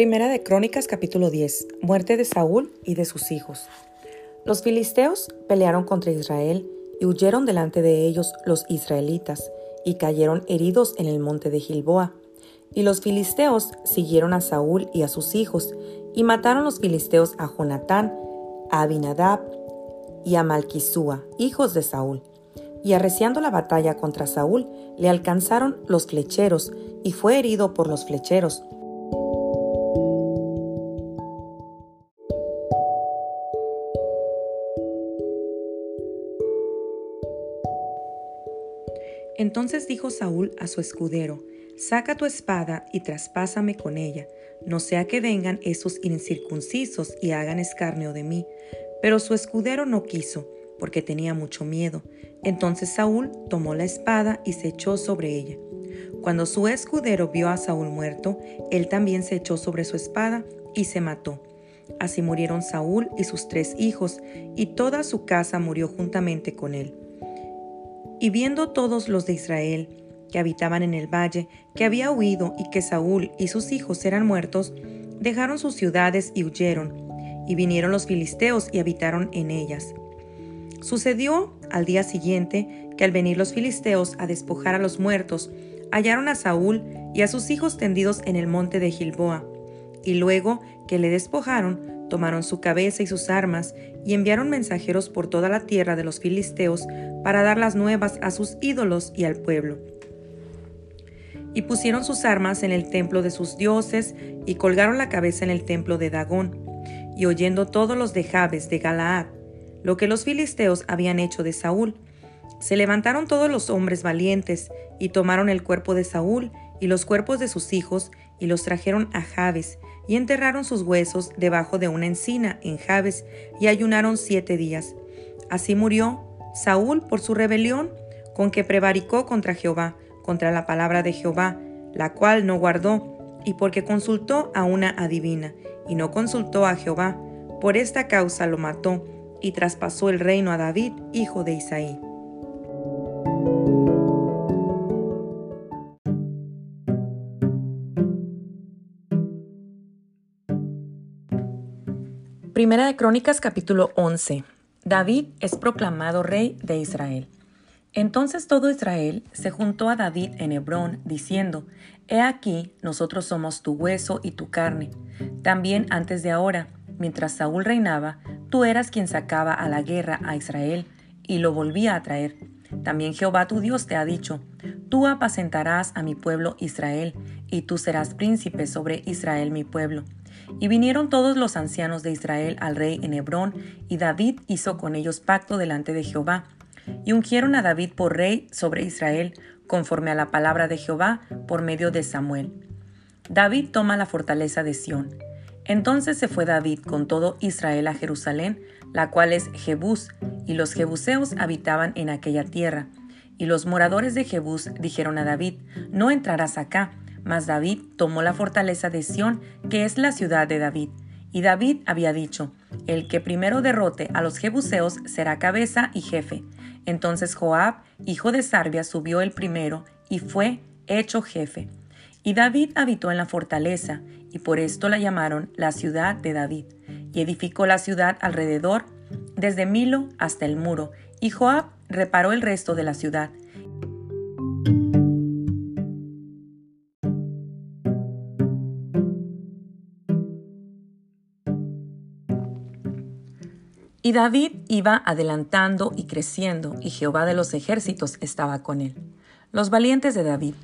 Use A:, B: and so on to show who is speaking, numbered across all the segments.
A: Primera de Crónicas capítulo 10. Muerte de Saúl y de sus hijos. Los filisteos pelearon contra Israel y huyeron delante de ellos los israelitas y cayeron heridos en el monte de Gilboa. Y los filisteos siguieron a Saúl y a sus hijos y mataron los filisteos a Jonatán, a Abinadab y a Malquisúa, hijos de Saúl. Y arreciando la batalla contra Saúl, le alcanzaron los flecheros y fue herido por los flecheros Entonces dijo Saúl a su escudero, Saca tu espada y traspásame con ella, no sea que vengan esos incircuncisos y hagan escarnio de mí. Pero su escudero no quiso, porque tenía mucho miedo. Entonces Saúl tomó la espada y se echó sobre ella. Cuando su escudero vio a Saúl muerto, él también se echó sobre su espada y se mató. Así murieron Saúl y sus tres hijos, y toda su casa murió juntamente con él. Y viendo todos los de Israel que habitaban en el valle, que había huido y que Saúl y sus hijos eran muertos, dejaron sus ciudades y huyeron, y vinieron los filisteos y habitaron en ellas. Sucedió al día siguiente que al venir los filisteos a despojar a los muertos, hallaron a Saúl y a sus hijos tendidos en el monte de Gilboa, y luego que le despojaron, tomaron su cabeza y sus armas y enviaron mensajeros por toda la tierra de los filisteos para dar las nuevas a sus ídolos y al pueblo. Y pusieron sus armas en el templo de sus dioses y colgaron la cabeza en el templo de Dagón. Y oyendo todos los de Jabes de Galaad lo que los filisteos habían hecho de Saúl, se levantaron todos los hombres valientes y tomaron el cuerpo de Saúl y los cuerpos de sus hijos y los trajeron a Jabes y enterraron sus huesos debajo de una encina en Jabes y ayunaron siete días. Así murió Saúl por su rebelión con que prevaricó contra Jehová, contra la palabra de Jehová, la cual no guardó, y porque consultó a una adivina, y no consultó a Jehová. Por esta causa lo mató, y traspasó el reino a David, hijo de Isaí. Primera de Crónicas capítulo 11. David es proclamado rey de Israel. Entonces todo Israel se juntó a David en Hebrón, diciendo, He aquí, nosotros somos tu hueso y tu carne. También antes de ahora, mientras Saúl reinaba, tú eras quien sacaba a la guerra a Israel y lo volvía a traer. También Jehová tu Dios te ha dicho, Tú apacentarás a mi pueblo Israel, y tú serás príncipe sobre Israel mi pueblo. Y vinieron todos los ancianos de Israel al rey en Hebrón, y David hizo con ellos pacto delante de Jehová. Y ungieron a David por rey sobre Israel, conforme a la palabra de Jehová, por medio de Samuel. David toma la fortaleza de Sión. Entonces se fue David con todo Israel a Jerusalén, la cual es Jebús, y los jebuseos habitaban en aquella tierra. Y los moradores de Jebús dijeron a David, No entrarás acá, mas David tomó la fortaleza de Sión, que es la ciudad de David. Y David había dicho, El que primero derrote a los jebuseos será cabeza y jefe. Entonces Joab, hijo de Sarbia, subió el primero y fue hecho jefe. Y David habitó en la fortaleza, y por esto la llamaron la ciudad de David. Y edificó la ciudad alrededor, desde Milo hasta el muro, y Joab reparó el resto de la ciudad. Y David iba adelantando y creciendo, y Jehová de los ejércitos estaba con él. Los valientes de David.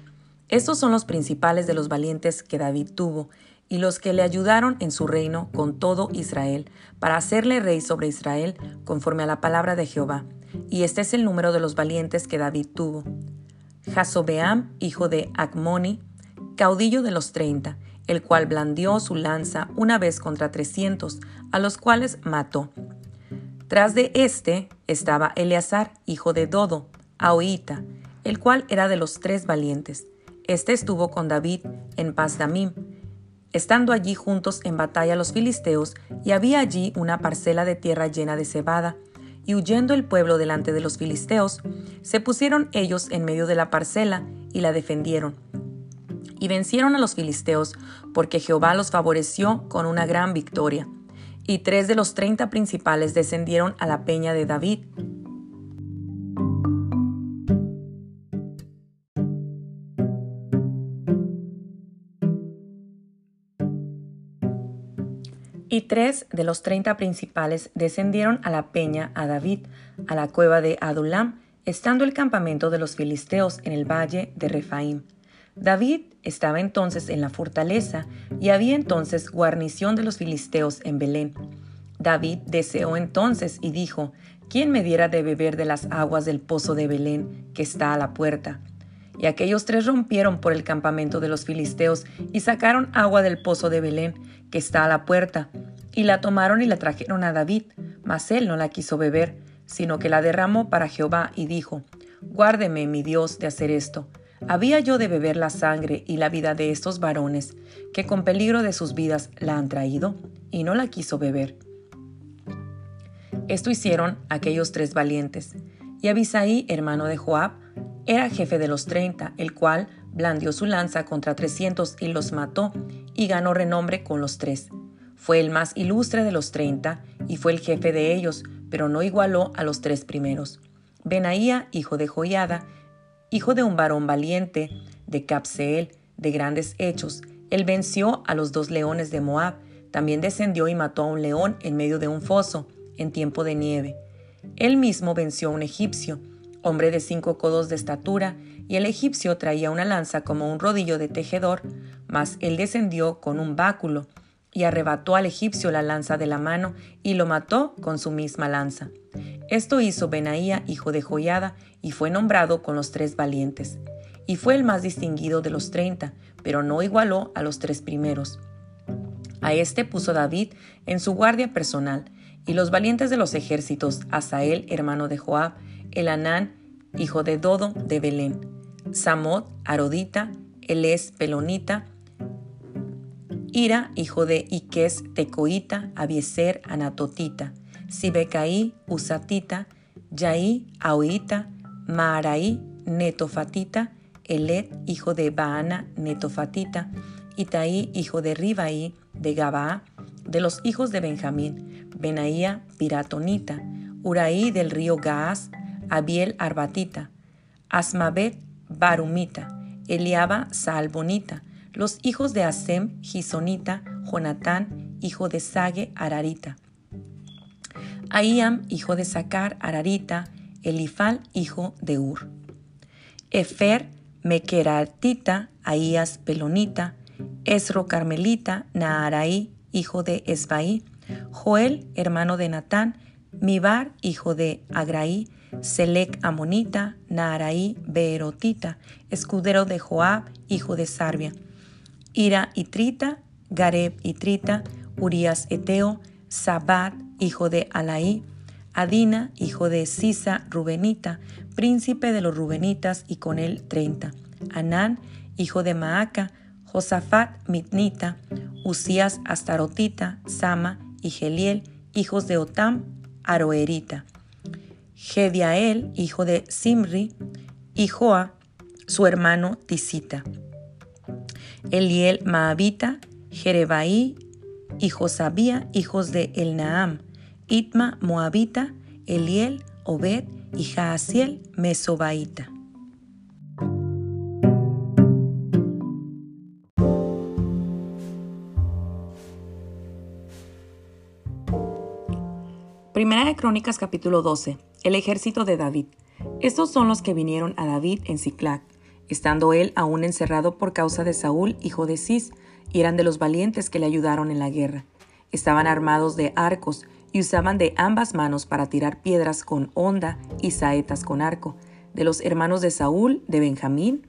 A: Estos son los principales de los valientes que David tuvo, y los que le ayudaron en su reino con todo Israel, para hacerle rey sobre Israel, conforme a la palabra de Jehová. Y este es el número de los valientes que David tuvo. Jasobeam, hijo de Acmoni, caudillo de los treinta, el cual blandió su lanza una vez contra trescientos, a los cuales mató tras de éste estaba Eleazar, hijo de Dodo, Ahoita, el cual era de los tres valientes. Este estuvo con David en Pasdamim, estando allí juntos en batalla los filisteos, y había allí una parcela de tierra llena de cebada, y huyendo el pueblo delante de los filisteos, se pusieron ellos en medio de la parcela y la defendieron. y vencieron a los filisteos, porque Jehová los favoreció con una gran victoria. Y tres de los treinta principales descendieron a la peña de David. Y tres de los treinta principales descendieron a la peña a David, a la cueva de Adulam, estando el campamento de los filisteos en el valle de Refaim. David estaba entonces en la fortaleza y había entonces guarnición de los filisteos en Belén. David deseó entonces y dijo, ¿quién me diera de beber de las aguas del pozo de Belén que está a la puerta? Y aquellos tres rompieron por el campamento de los filisteos y sacaron agua del pozo de Belén que está a la puerta, y la tomaron y la trajeron a David, mas él no la quiso beber, sino que la derramó para Jehová y dijo, Guárdeme, mi Dios, de hacer esto ¿Había yo de beber la sangre y la vida de estos varones que con peligro de sus vidas la han traído? Y no la quiso beber. Esto hicieron aquellos tres valientes. Y Abisaí, hermano de Joab, era jefe de los treinta, el cual blandió su lanza contra trescientos y los mató, y ganó renombre con los tres. Fue el más ilustre de los treinta, y fue el jefe de ellos, pero no igualó a los tres primeros. Benaía, hijo de Joiada, hijo de un varón valiente, de Capseel, de grandes hechos. Él venció a los dos leones de Moab, también descendió y mató a un león en medio de un foso, en tiempo de nieve. Él mismo venció a un egipcio, hombre de cinco codos de estatura, y el egipcio traía una lanza como un rodillo de tejedor, mas él descendió con un báculo, y arrebató al egipcio la lanza de la mano, y lo mató con su misma lanza. Esto hizo Benaía, hijo de Joiada, y fue nombrado con los tres valientes. Y fue el más distinguido de los treinta, pero no igualó a los tres primeros. A este puso David en su guardia personal, y los valientes de los ejércitos, Asael, hermano de Joab, Elanán, hijo de Dodo, de Belén, Samot, Arodita, Elés, Pelonita, Ira, hijo de Iques, Tecoita, Abieser, Anatotita, Sibecaí, Usatita, Yaí, Auita, Maaraí, Netofatita, Elet, hijo de Baana, Netofatita, Itaí, hijo de Ribaí, de Gabaa, de los hijos de Benjamín, Benaía, Piratonita, Uraí del río Gaas, Abiel Arbatita, Asmabet, Barumita, Eliaba, Salbonita, los hijos de Asem, Gisonita, Jonatán, hijo de Sage, Ararita, Aíam, hijo de Sacar, Ararita, Elifal, hijo de Ur. Efer, Mequeratita, Aías, Pelonita, Esro, Carmelita, Naaraí, hijo de Esbaí, Joel, hermano de Natán, Mibar, hijo de Agraí, Selec Amonita, Naaraí, Beerotita, escudero de Joab, hijo de Sarbia, Ira y Trita, Gareb y Trita, Urias Eteo, Sabat, hijo de Alaí, Adina, hijo de Sisa Rubenita, príncipe de los Rubenitas, y con él treinta. Anán, hijo de Maaca, Josafat Mitnita, Usías Astarotita, Sama y Geliel, hijos de Otam, Aroerita. Gediael, hijo de Simri, y Joa, su hermano Tisita. Eliel Maabita, Jerebaí y Josabía, hijos de Elnaam, Itma Moabita, Eliel, Obed y Jaasiel Mesobaita. Primera de Crónicas capítulo 12. El ejército de David. Estos son los que vinieron a David en Ciclac, estando él aún encerrado por causa de Saúl, hijo de Cis, y eran de los valientes que le ayudaron en la guerra. Estaban armados de arcos y usaban de ambas manos para tirar piedras con honda y saetas con arco. De los hermanos de Saúl, de Benjamín,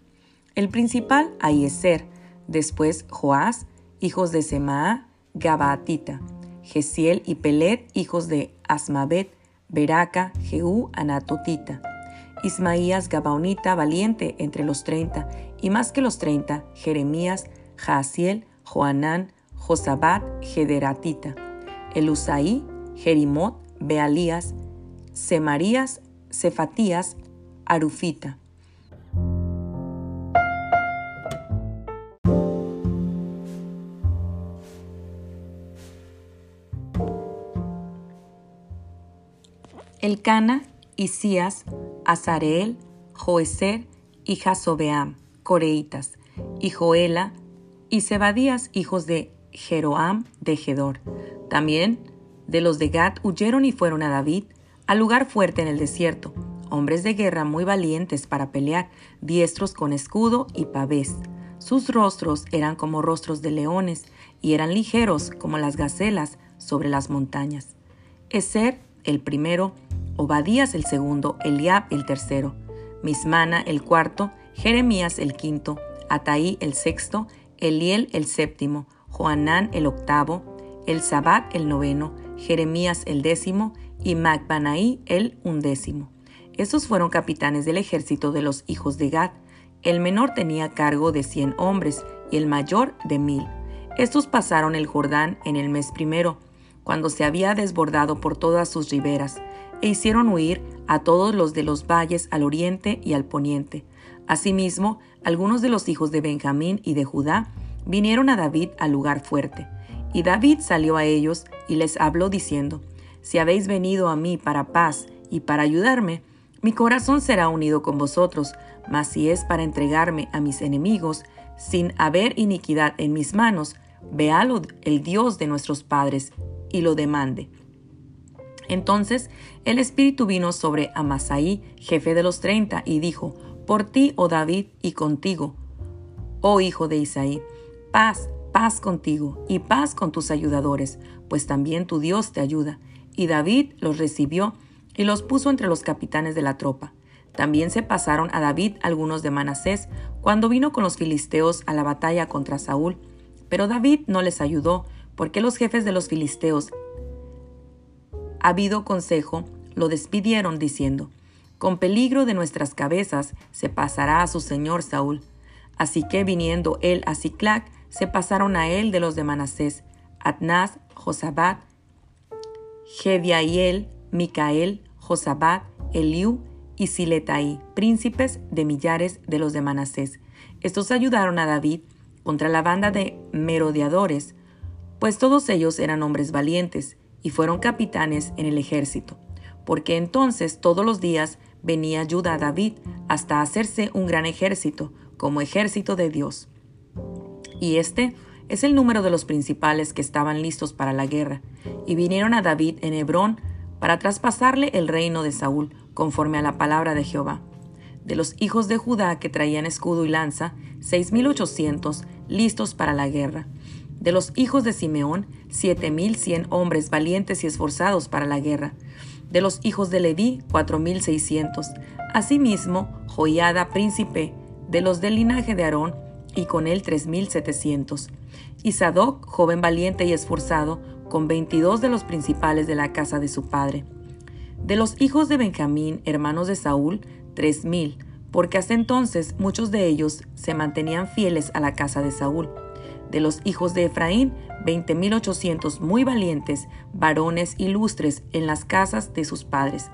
A: el principal Aieser, después Joás, hijos de Semaa, Gabaatita, Gesiel y Pelet, hijos de Asmabet, Beraca, Jehú, Anatotita. Ismaías Gabaonita, valiente entre los treinta, y más que los treinta, Jeremías, Jaasiel, Joanán, Josabat, Gederatita, Elusaí, Jerimot, Bealías, Semarías, Cefatías, Arufita. Elcana, Isías, Azareel, Joeser y Jasobeam, coreitas, y Joela, y Zebadías, hijos de Jeroam de Gedor. También de los de Gad huyeron y fueron a David, al lugar fuerte en el desierto, hombres de guerra muy valientes para pelear, diestros con escudo y pavés. Sus rostros eran como rostros de leones y eran ligeros como las gacelas sobre las montañas. Eser, el primero, Obadías el segundo, Eliab el tercero, Mismana el cuarto, Jeremías el quinto, Ataí el sexto, Eliel el séptimo, Joanán el octavo, el Sabat el noveno, Jeremías el décimo y Macbanaí el undécimo. Estos fueron capitanes del ejército de los hijos de Gad. El menor tenía cargo de cien hombres y el mayor de mil. Estos pasaron el Jordán en el mes primero, cuando se había desbordado por todas sus riberas, e hicieron huir a todos los de los valles al oriente y al poniente. Asimismo, algunos de los hijos de Benjamín y de Judá vinieron a David al lugar fuerte. Y David salió a ellos y les habló diciendo, Si habéis venido a mí para paz y para ayudarme, mi corazón será unido con vosotros, mas si es para entregarme a mis enemigos, sin haber iniquidad en mis manos, véalo el Dios de nuestros padres y lo demande. Entonces el Espíritu vino sobre Amasaí, jefe de los treinta, y dijo, Por ti, oh David, y contigo, oh hijo de Isaí, paz, paz contigo, y paz con tus ayudadores, pues también tu Dios te ayuda. Y David los recibió y los puso entre los capitanes de la tropa. También se pasaron a David algunos de Manasés cuando vino con los filisteos a la batalla contra Saúl. Pero David no les ayudó, porque los jefes de los filisteos habido consejo, lo despidieron diciendo, Con peligro de nuestras cabezas se pasará a su señor Saúl. Así que viniendo él a Ciclac, se pasaron a él de los de Manasés, Adnaz, Josabat, Gediaiel, Micael, Josabat, Eliú y Siletai, príncipes de millares de los de Manasés. Estos ayudaron a David contra la banda de merodeadores, pues todos ellos eran hombres valientes, y fueron capitanes en el ejército, porque entonces todos los días venía ayuda a David hasta hacerse un gran ejército, como ejército de Dios. Y este es el número de los principales que estaban listos para la guerra, y vinieron a David en Hebrón para traspasarle el reino de Saúl, conforme a la palabra de Jehová. De los hijos de Judá que traían escudo y lanza, seis mil ochocientos listos para la guerra, de los hijos de Simeón, siete mil cien hombres valientes y esforzados para la guerra. De los hijos de Leví, cuatro mil seiscientos. Asimismo, Joiada, príncipe, de los del linaje de Aarón, y con él tres mil setecientos. Y Sadoc, joven valiente y esforzado, con veintidós de los principales de la casa de su padre. De los hijos de Benjamín, hermanos de Saúl, tres mil, porque hasta entonces muchos de ellos se mantenían fieles a la casa de Saúl de los hijos de Efraín, veinte mil ochocientos muy valientes, varones ilustres en las casas de sus padres.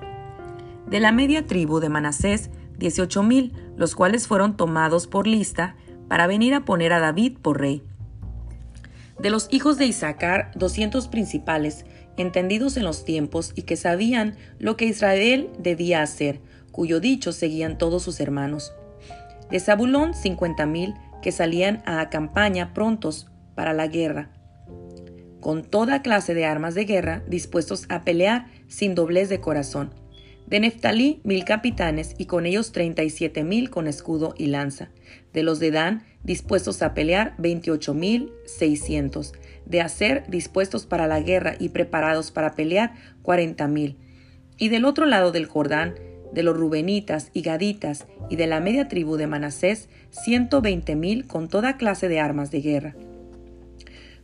A: De la media tribu de Manasés, dieciocho mil, los cuales fueron tomados por lista para venir a poner a David por rey. De los hijos de Isaacar, doscientos principales, entendidos en los tiempos y que sabían lo que Israel debía hacer, cuyo dicho seguían todos sus hermanos. De Zabulón, cincuenta mil, que salían a campaña prontos para la guerra, con toda clase de armas de guerra dispuestos a pelear sin doblez de corazón. De Neftalí mil capitanes y con ellos treinta y siete mil con escudo y lanza. De los de Dan dispuestos a pelear veintiocho mil seiscientos. De Aser dispuestos para la guerra y preparados para pelear cuarenta mil. Y del otro lado del Jordán de los Rubenitas y Gaditas y de la media tribu de Manasés, ciento veinte mil con toda clase de armas de guerra.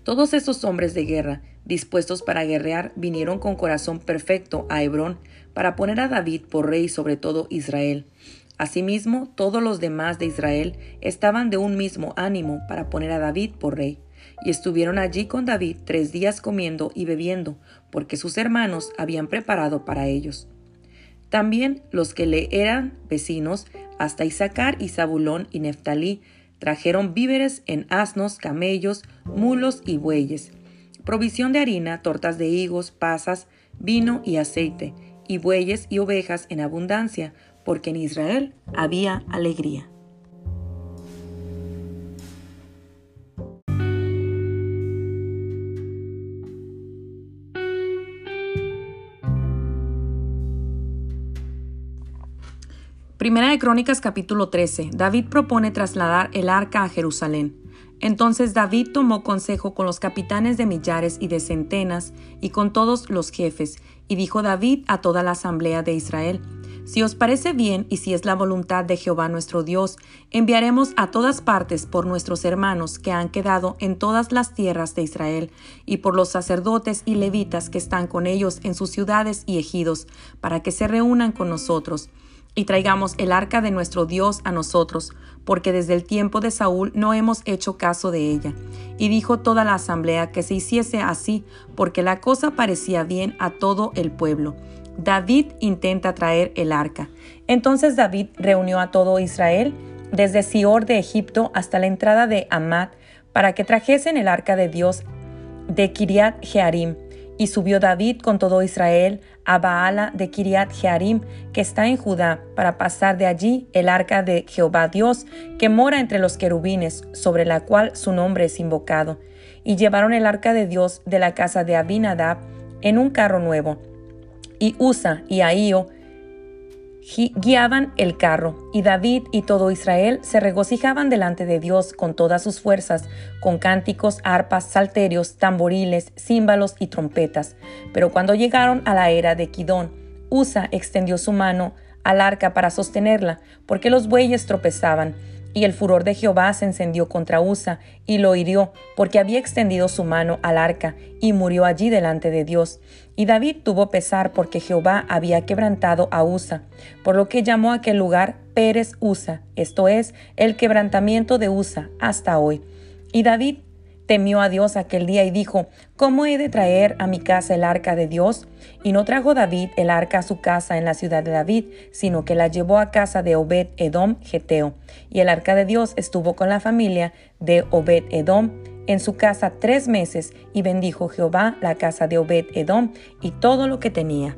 A: Todos esos hombres de guerra, dispuestos para guerrear, vinieron con corazón perfecto a Hebrón para poner a David por rey sobre todo Israel. Asimismo, todos los demás de Israel estaban de un mismo ánimo para poner a David por rey, y estuvieron allí con David tres días comiendo y bebiendo, porque sus hermanos habían preparado para ellos. También los que le eran vecinos, hasta Isaacar y Zabulón y Neftalí, trajeron víveres en asnos, camellos, mulos y bueyes, provisión de harina, tortas de higos, pasas, vino y aceite, y bueyes y ovejas en abundancia, porque en Israel había alegría. Primera de Crónicas capítulo 13. David propone trasladar el arca a Jerusalén. Entonces David tomó consejo con los capitanes de millares y de centenas y con todos los jefes, y dijo David a toda la asamblea de Israel, Si os parece bien y si es la voluntad de Jehová nuestro Dios, enviaremos a todas partes por nuestros hermanos que han quedado en todas las tierras de Israel, y por los sacerdotes y levitas que están con ellos en sus ciudades y ejidos, para que se reúnan con nosotros y traigamos el arca de nuestro Dios a nosotros, porque desde el tiempo de Saúl no hemos hecho caso de ella. Y dijo toda la asamblea que se hiciese así, porque la cosa parecía bien a todo el pueblo. David intenta traer el arca. Entonces David reunió a todo Israel, desde Sior de Egipto hasta la entrada de Amat, para que trajesen el arca de Dios de Kiriat Jearim y subió David con todo Israel a Baala de Kiriat Jearim, que está en Judá, para pasar de allí el arca de Jehová Dios, que mora entre los querubines, sobre la cual su nombre es invocado. Y llevaron el arca de Dios de la casa de Abinadab en un carro nuevo. Y Usa y Ahío guiaban el carro, y David y todo Israel se regocijaban delante de Dios con todas sus fuerzas, con cánticos, arpas, salterios, tamboriles, címbalos y trompetas. Pero cuando llegaron a la era de Kidón, Usa extendió su mano al arca para sostenerla, porque los bueyes tropezaban, y el furor de Jehová se encendió contra Usa y lo hirió, porque había extendido su mano al arca, y murió allí delante de Dios. Y David tuvo pesar porque Jehová había quebrantado a Usa, por lo que llamó a aquel lugar Pérez Usa, esto es, el quebrantamiento de Usa, hasta hoy. Y David Temió a Dios aquel día y dijo, ¿cómo he de traer a mi casa el arca de Dios? Y no trajo David el arca a su casa en la ciudad de David, sino que la llevó a casa de Obed Edom Geteo. Y el arca de Dios estuvo con la familia de Obed Edom en su casa tres meses, y bendijo Jehová la casa de Obed Edom y todo lo que tenía.